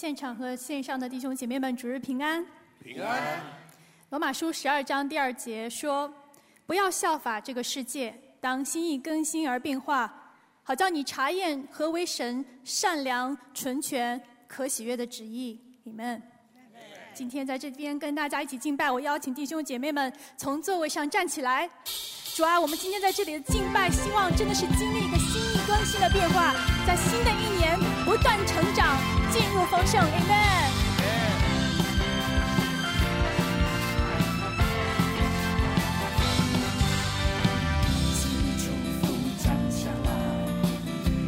现场和线上的弟兄姐妹们，主日平安。平安。罗马书十二章第二节说：“不要效法这个世界，当心意更新而变化，好叫你查验何为神善良、纯全、可喜悦的旨意。”你们今天在这边跟大家一起敬拜，我邀请弟兄姐妹们从座位上站起来。主啊，我们今天在这里的敬拜，希望真的是经历新的变化，在新的一年不断成长，进入丰盛。Amen。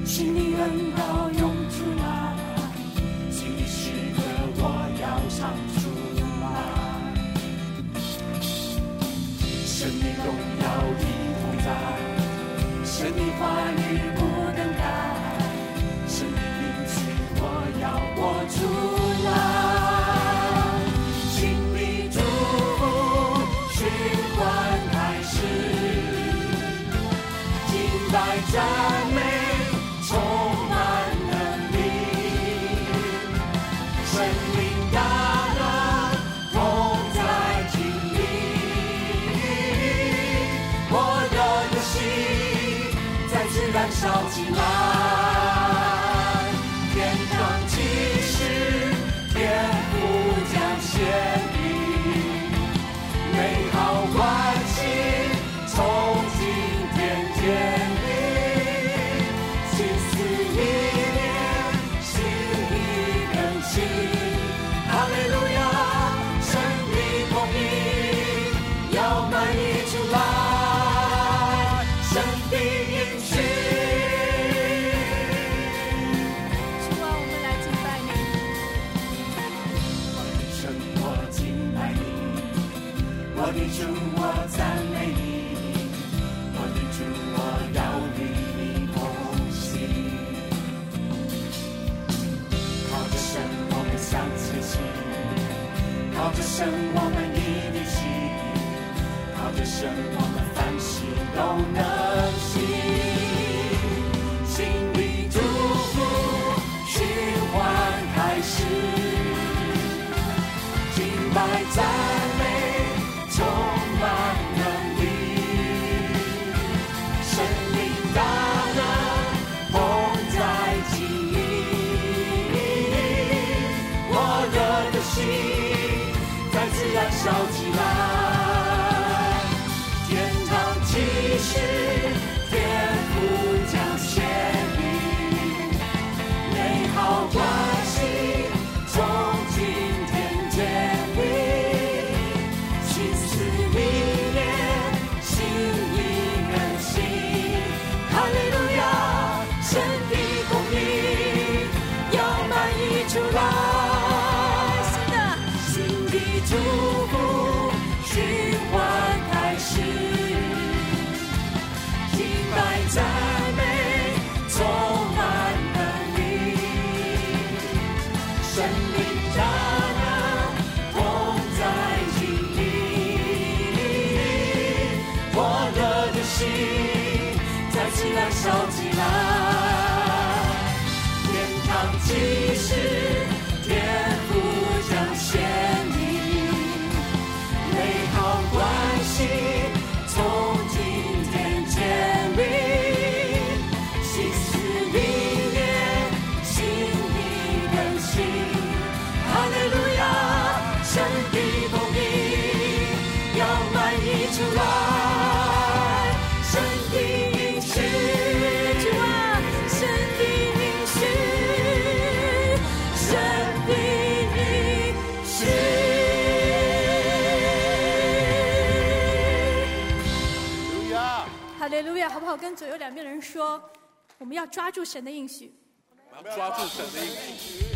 心里恩膏涌出来，心里诗歌我要唱出来，生命荣耀一同在，神的话语生，我们一定起；靠着神，我们凡事都能行。新的祝福循环开始。敬拜在笑起来。热的心再次燃烧起来，说，我们要抓住神的应许。我们要抓住神的应许。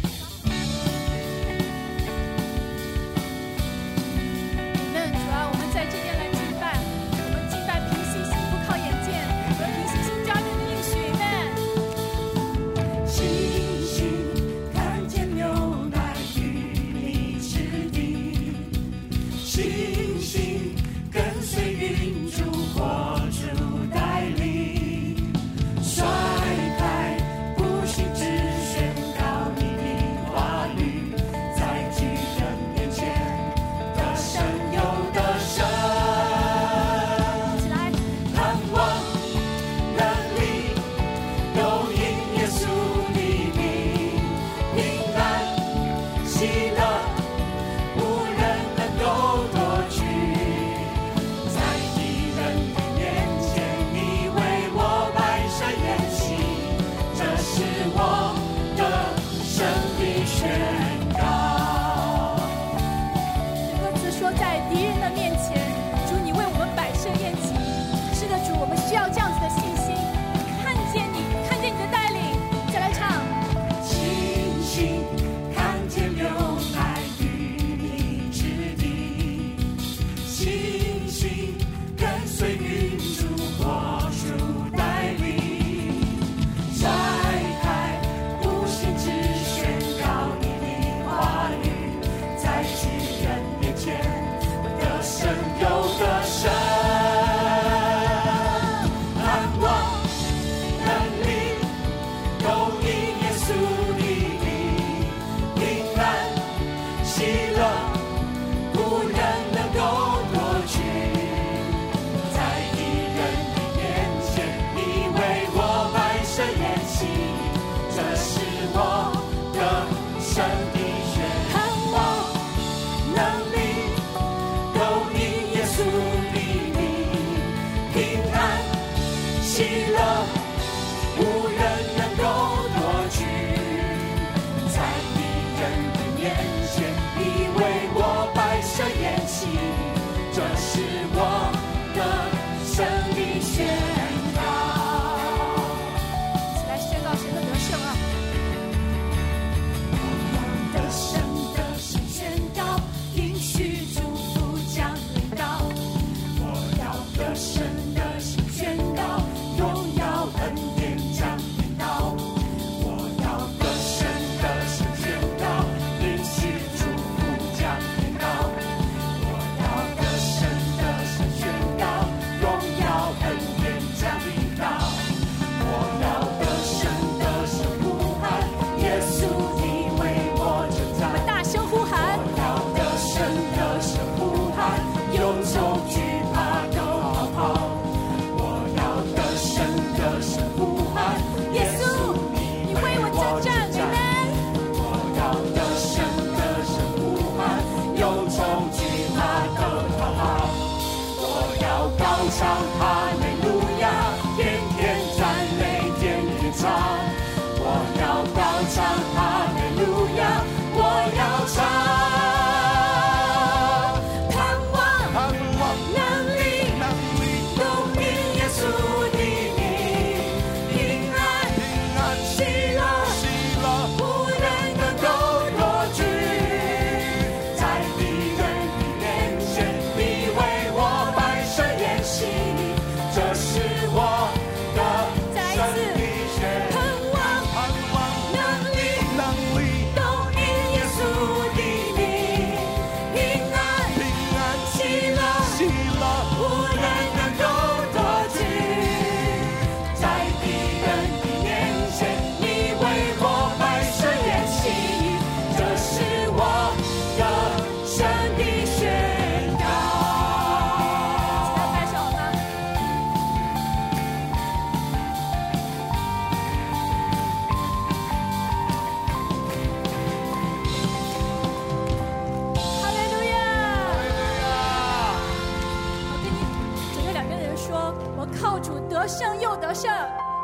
胜又得胜。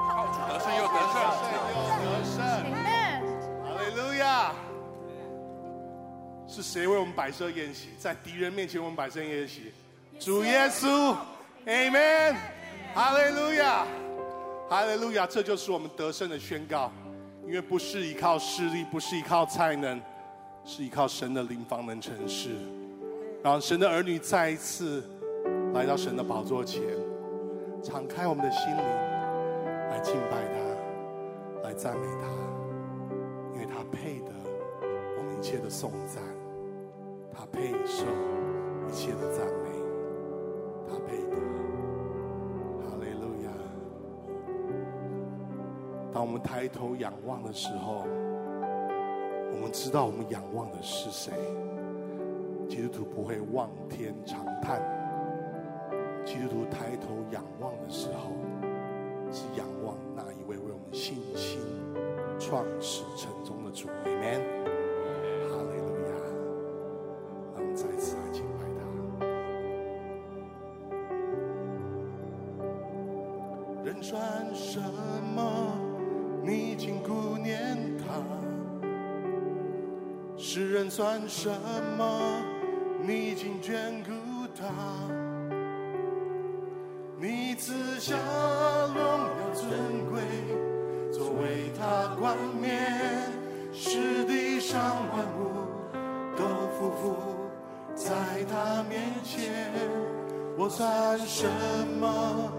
靠主得胜又得胜，得胜。Amen。哈利路亚！是谁为我们摆设宴席？在敌人面前我们摆设宴席，主耶稣，Amen，哈利路亚，哈利路亚！这就是我们得胜的宣告，因为不是依靠势力，不是依靠才能，是依靠神的灵方能成事。让神的儿女再一次来到神的宝座前，敞开我们的心灵，来敬拜他，来赞美他。因为他配得我们一切的颂赞，他配受一切的赞美，他配得。哈利路亚！当我们抬头仰望的时候，我们知道我们仰望的是谁。基督徒不会望天长叹，基督徒抬头仰望的时候，是仰望那一位为我们信心创始成终的主，Amen。哈利路亚！让我们再次来敬拜他。人算什么？你竟顾念他；世人算什么？你竟眷顾他。算什么？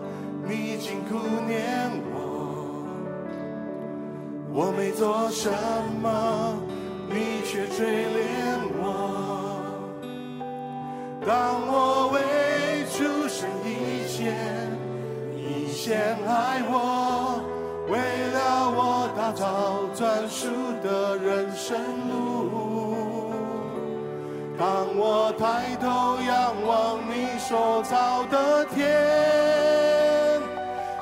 你竟顾念我？我没做什么，你却追怜我。当我未出生以前，你先爱我，为了我打造专属的人生路。当我抬头仰望你所造的天，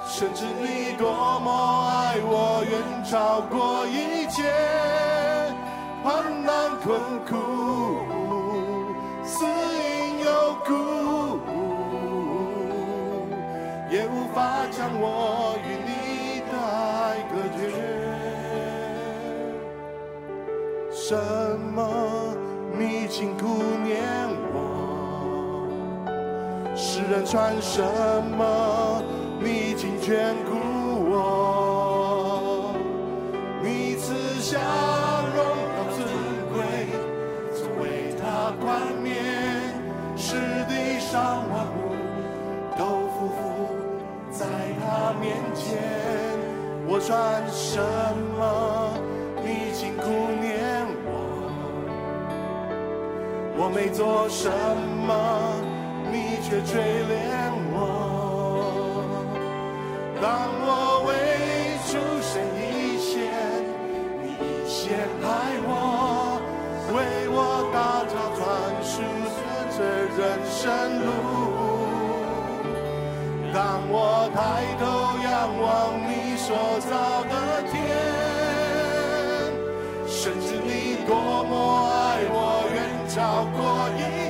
甚至你多么爱我，远超过一切。盼困苦，死因有苦，也无法将我与你的爱隔绝。什么你竟顾念？世人传什么你竟眷顾我？你赐下荣耀尊贵，曾为他冠冕，使地上万物都匍匐在他面前。我穿什么？你竟顾念我？我没做什么，却垂怜我。当我为出生以前，你已先爱我，为我打造专属的这人生路。当我抬头仰望你所造的天，深知你多么爱我，远超过一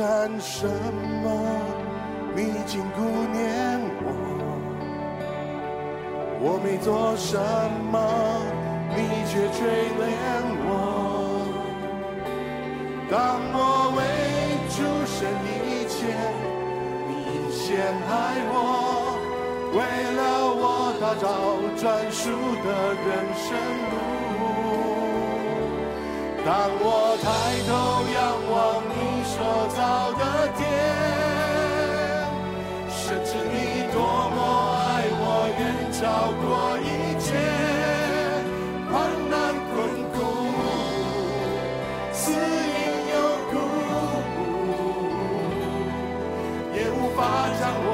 干什么？你竟顾念我？我没做什么，你却垂怜我。当我为出生以前，你已先爱我，为了我打造专属的人生路。当我抬头仰望所造的天，深知你多么爱我，远超过一切患难困苦，死因有苦，也无法将我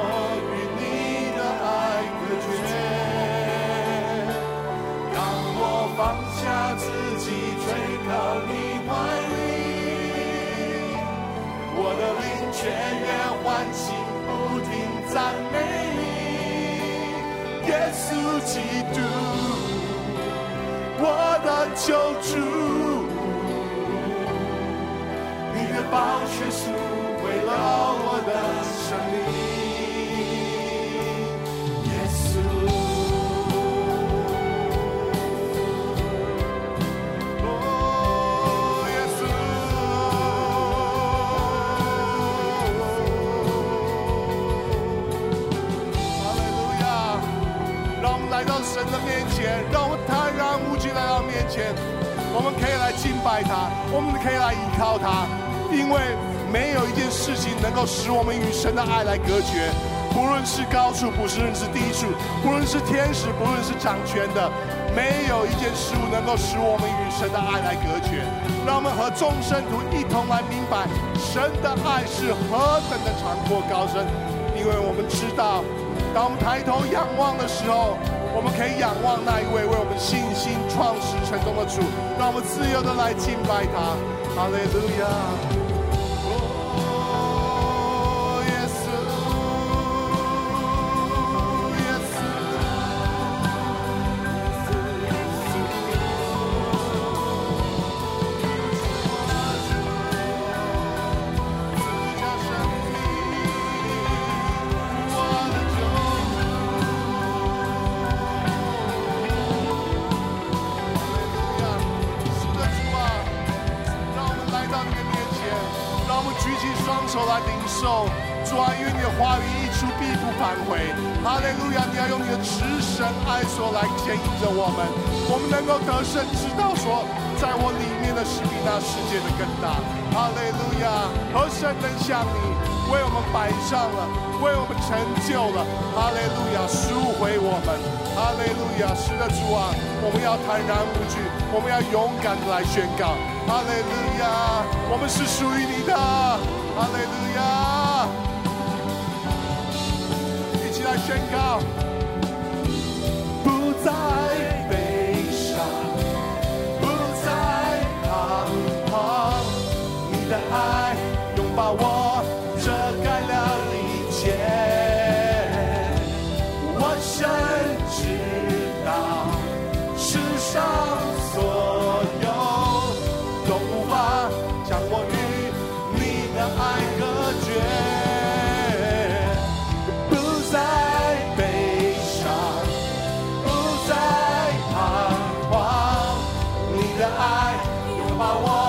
雀跃欢喜，不停赞美你，耶稣基督，我的救主，你的宝血赎回了我的生命，靠他，因为没有一件事情能够使我们与神的爱来隔绝。不论是高处，不论是低处，不论是天使，不论是掌权的，没有一件事物能够使我们与神的爱来隔绝。让我们和众圣徒一同来明白，神的爱是何等的长阔高深。因为我们知道，当我们抬头仰望的时候，我们可以仰望那一位为我们信心创始成功的主。让我们自由的来敬拜他，哈利路亚。能够得胜，知道说，在我里面的是比那世界的更大。哈利路亚！何神能像你为我们摆上了，为我们成就了？哈利路亚！赎回我们。哈利路亚！是的，主啊，我们要坦然无惧，我们要勇敢的来宣告。哈利路亚！我们是属于你的，哈利路亚！一起来宣告，my wall.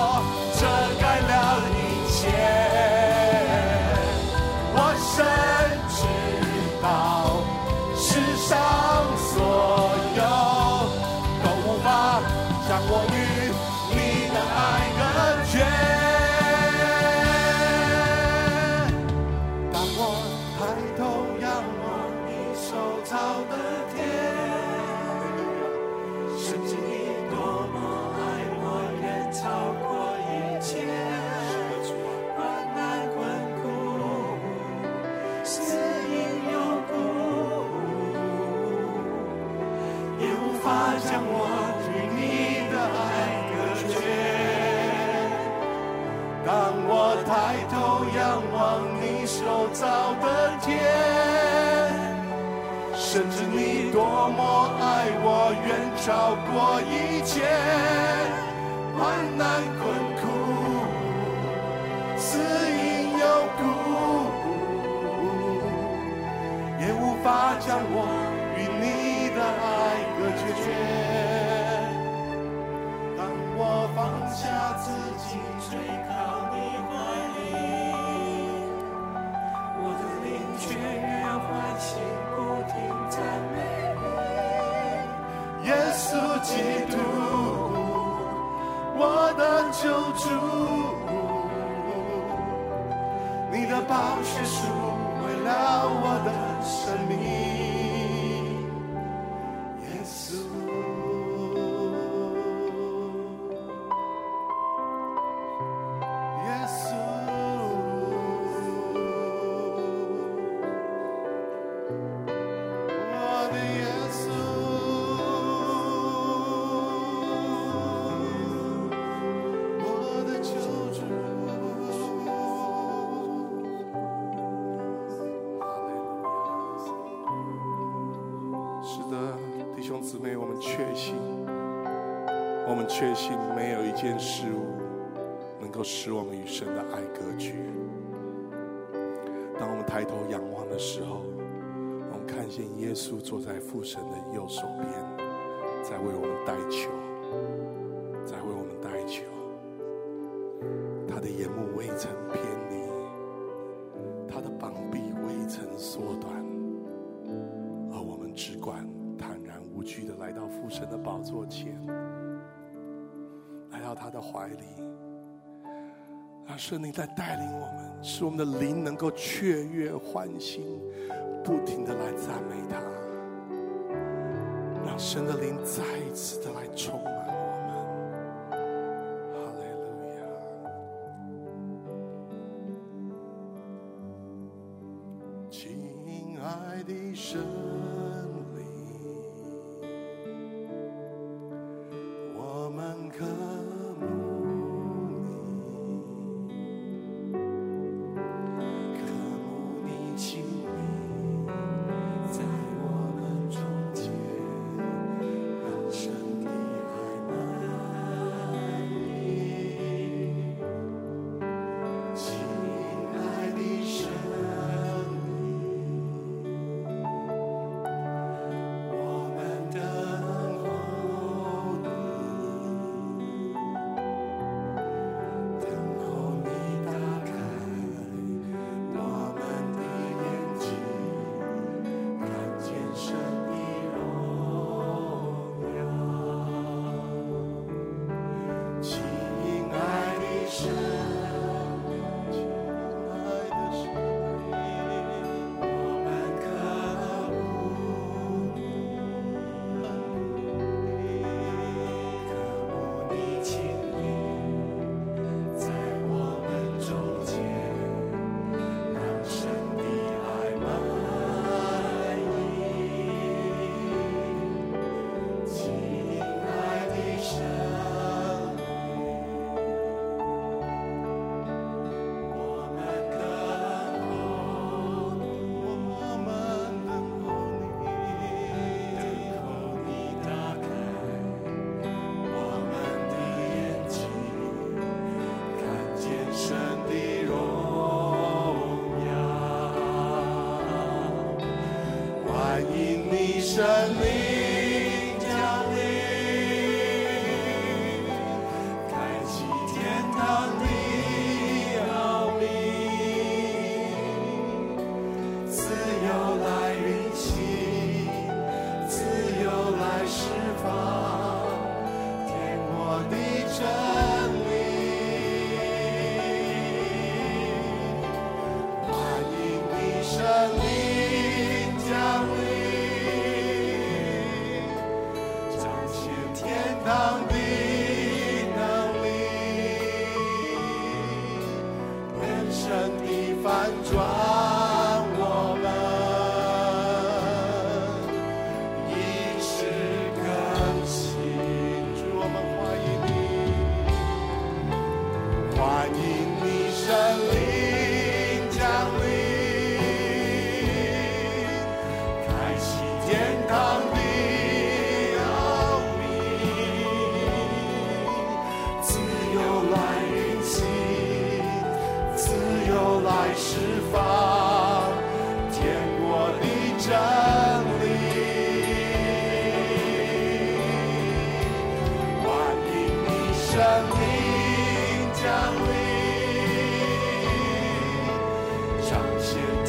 甚至你多么爱我，远超过一切患难困苦，死因有故。也无法将我与你的爱隔绝。基督，我的救主。你的宝血赎回了我的生命，确信没有一件事物能够使我们与神的爱隔绝。当我们抬头仰望的时候，我们看见耶稣坐在父神的右手边，在为我们代求，在为我们代求。他的眼目未曾偏离，他的膀臂未曾缩短。而我们只管坦然无惧的来到父神的宝座前，到他的怀里，让圣灵在带领我们，使我们的灵能够雀跃欢欣，不停的来赞美他，让神的灵再一次的来充满。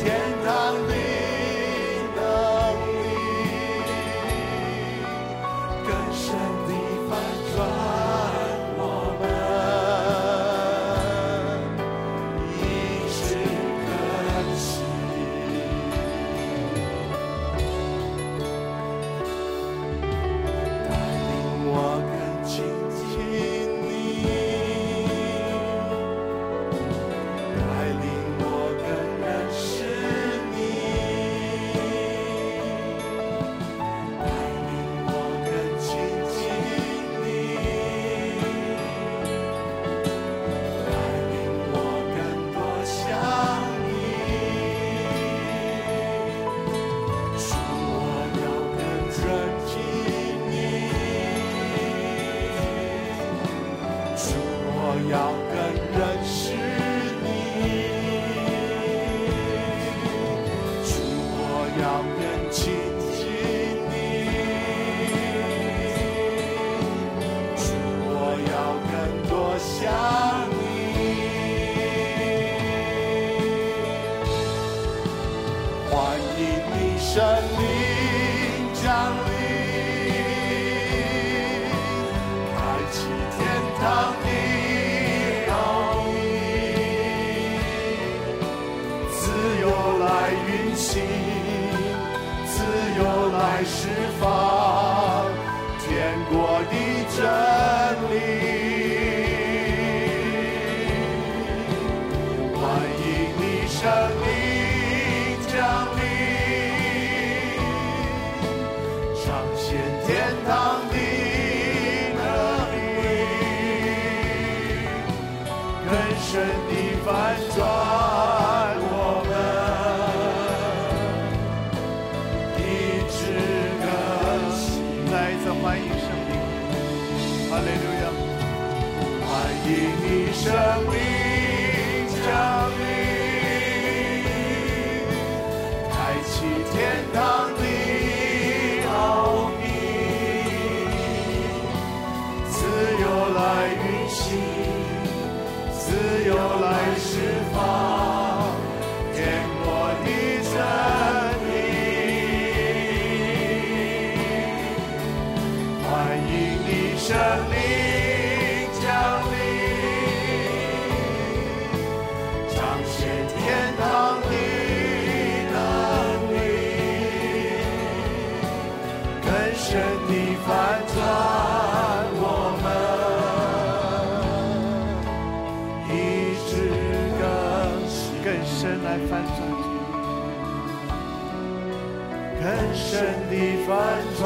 天堂里。我要跟人世。见天堂的歌，人生的翻转，我们。一支歌，再次欢迎，流眼泪，欢迎你，圣灵。感谢天堂的你，更深的翻转，我们一直更更深来翻转，更深的翻转。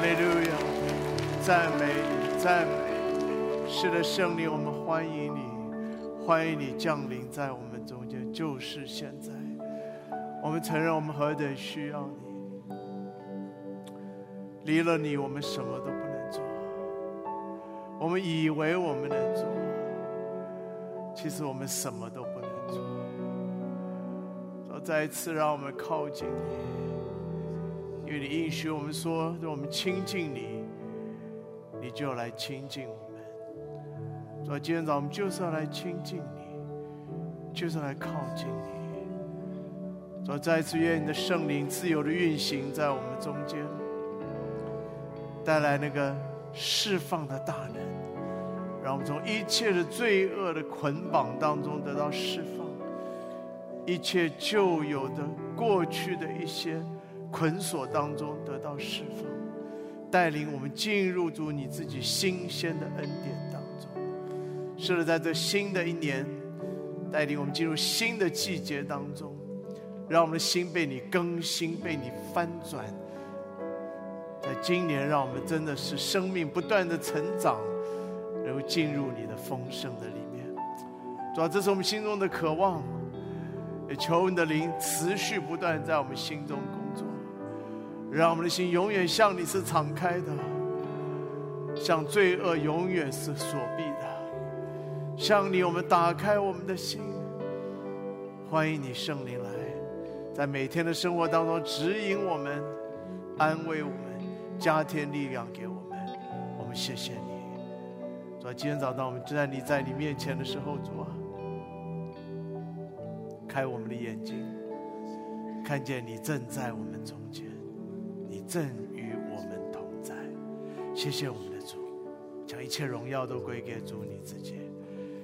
利路亚，赞美你，赞美你。是的，圣灵，我们欢迎你，欢迎你降临在我们中间，就是现在。我们承认我们何等需要你，离了你，我们什么都不能做。我们以为我们能做，其实我们什么都不能做。再一次，让我们靠近你。因为你应许我们说，让我们亲近你，你就来亲近我们。说今天早上我们就是要来亲近你，就是要来靠近你。说再次愿你的圣灵自由的运行在我们中间。带来那个释放的大能，让我们从一切的罪恶的捆绑当中得到释放，一切旧有的过去的一些捆锁当中得到释放，带领我们进入主你自己新鲜的恩典当中。是的，在这新的一年，带领我们进入新的季节当中，让我们的心被你更新，被你翻转。在今年，让我们真的是生命不断的成长，然后进入你的丰盛的里面。主要这是我们心中的渴望，也求你的灵持续不断在我们心中，让我们的心永远向你是敞开的，向罪恶永远是锁闭的。向你，我们打开我们的心，欢迎你圣灵来，在每天的生活当中指引我们，安慰我们。加添力量给我们，我们谢谢你。主啊，今天早上我们就在你在你面前的时候，主啊，开我们的眼睛，看见你正在我们中间，正与我们同在。谢谢我们的主，将一切荣耀都归给主你自己。